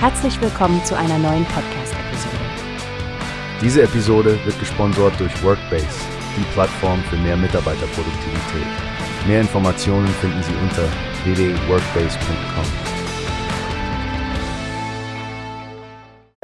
Herzlich willkommen zu einer neuen Podcast-Episode. Diese Episode wird gesponsert durch Workbase, die Plattform für mehr Mitarbeiterproduktivität. Mehr Informationen finden Sie unter www.workbase.com.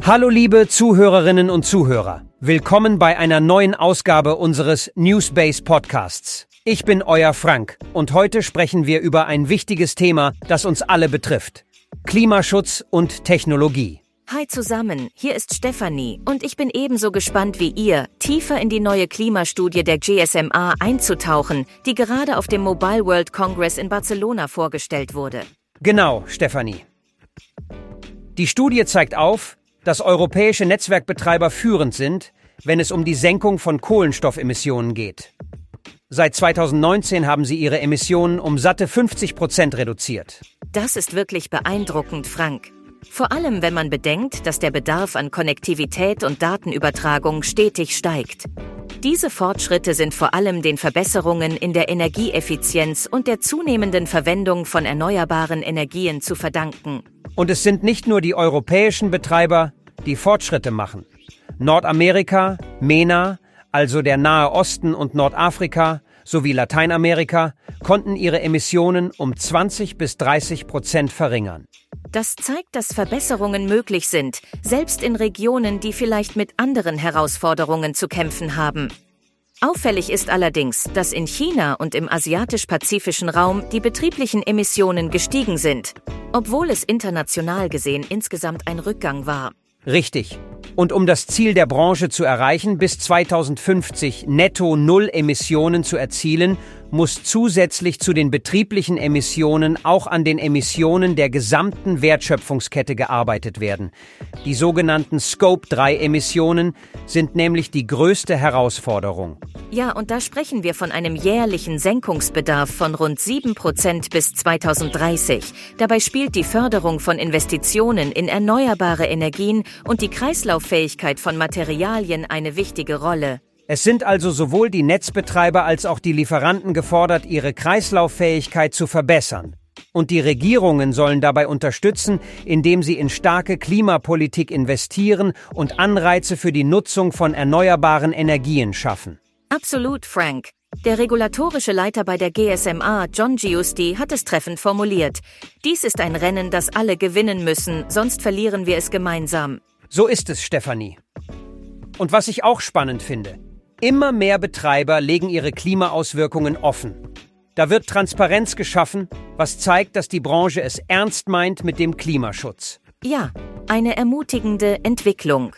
Hallo liebe Zuhörerinnen und Zuhörer. Willkommen bei einer neuen Ausgabe unseres Newsbase Podcasts. Ich bin euer Frank und heute sprechen wir über ein wichtiges Thema, das uns alle betrifft. Klimaschutz und Technologie. Hi zusammen, hier ist Stefanie und ich bin ebenso gespannt wie ihr, tiefer in die neue Klimastudie der GSMA einzutauchen, die gerade auf dem Mobile World Congress in Barcelona vorgestellt wurde. Genau, Stefanie. Die Studie zeigt auf, dass europäische Netzwerkbetreiber führend sind, wenn es um die Senkung von Kohlenstoffemissionen geht. Seit 2019 haben sie ihre Emissionen um satte 50 Prozent reduziert. Das ist wirklich beeindruckend, Frank. Vor allem, wenn man bedenkt, dass der Bedarf an Konnektivität und Datenübertragung stetig steigt. Diese Fortschritte sind vor allem den Verbesserungen in der Energieeffizienz und der zunehmenden Verwendung von erneuerbaren Energien zu verdanken. Und es sind nicht nur die europäischen Betreiber, die Fortschritte machen. Nordamerika, MENA, also der Nahe Osten und Nordafrika, sowie Lateinamerika konnten ihre Emissionen um 20 bis 30 Prozent verringern. Das zeigt, dass Verbesserungen möglich sind, selbst in Regionen, die vielleicht mit anderen Herausforderungen zu kämpfen haben. Auffällig ist allerdings, dass in China und im asiatisch-pazifischen Raum die betrieblichen Emissionen gestiegen sind, obwohl es international gesehen insgesamt ein Rückgang war. Richtig. Und um das Ziel der Branche zu erreichen, bis 2050 netto Null Emissionen zu erzielen, muss zusätzlich zu den betrieblichen Emissionen auch an den Emissionen der gesamten Wertschöpfungskette gearbeitet werden. Die sogenannten Scope 3 Emissionen sind nämlich die größte Herausforderung. Ja, und da sprechen wir von einem jährlichen Senkungsbedarf von rund 7 Prozent bis 2030. Dabei spielt die Förderung von Investitionen in erneuerbare Energien und die Kreislauffähigkeit von Materialien eine wichtige Rolle. Es sind also sowohl die Netzbetreiber als auch die Lieferanten gefordert, ihre Kreislauffähigkeit zu verbessern. Und die Regierungen sollen dabei unterstützen, indem sie in starke Klimapolitik investieren und Anreize für die Nutzung von erneuerbaren Energien schaffen. Absolut, Frank. Der regulatorische Leiter bei der GSMA, John Giusti, hat es treffend formuliert. Dies ist ein Rennen, das alle gewinnen müssen, sonst verlieren wir es gemeinsam. So ist es, Stefanie. Und was ich auch spannend finde, Immer mehr Betreiber legen ihre Klimaauswirkungen offen. Da wird Transparenz geschaffen, was zeigt, dass die Branche es ernst meint mit dem Klimaschutz. Ja, eine ermutigende Entwicklung.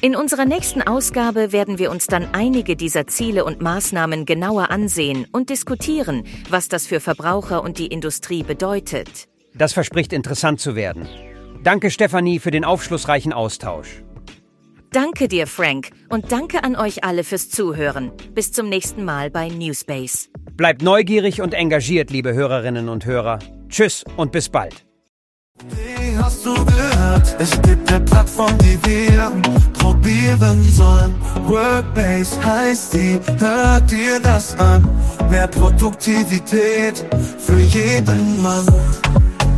In unserer nächsten Ausgabe werden wir uns dann einige dieser Ziele und Maßnahmen genauer ansehen und diskutieren, was das für Verbraucher und die Industrie bedeutet. Das verspricht interessant zu werden. Danke, Stefanie, für den aufschlussreichen Austausch. Danke dir, Frank, und danke an euch alle fürs Zuhören. Bis zum nächsten Mal bei Newspace. Bleibt neugierig und engagiert, liebe Hörerinnen und Hörer. Tschüss und bis bald. Wie hast du gehört? Es gibt eine Plattform, die wir probieren sollen. Workbase heißt die, hört dir das an. Mehr Produktivität für jeden Mann.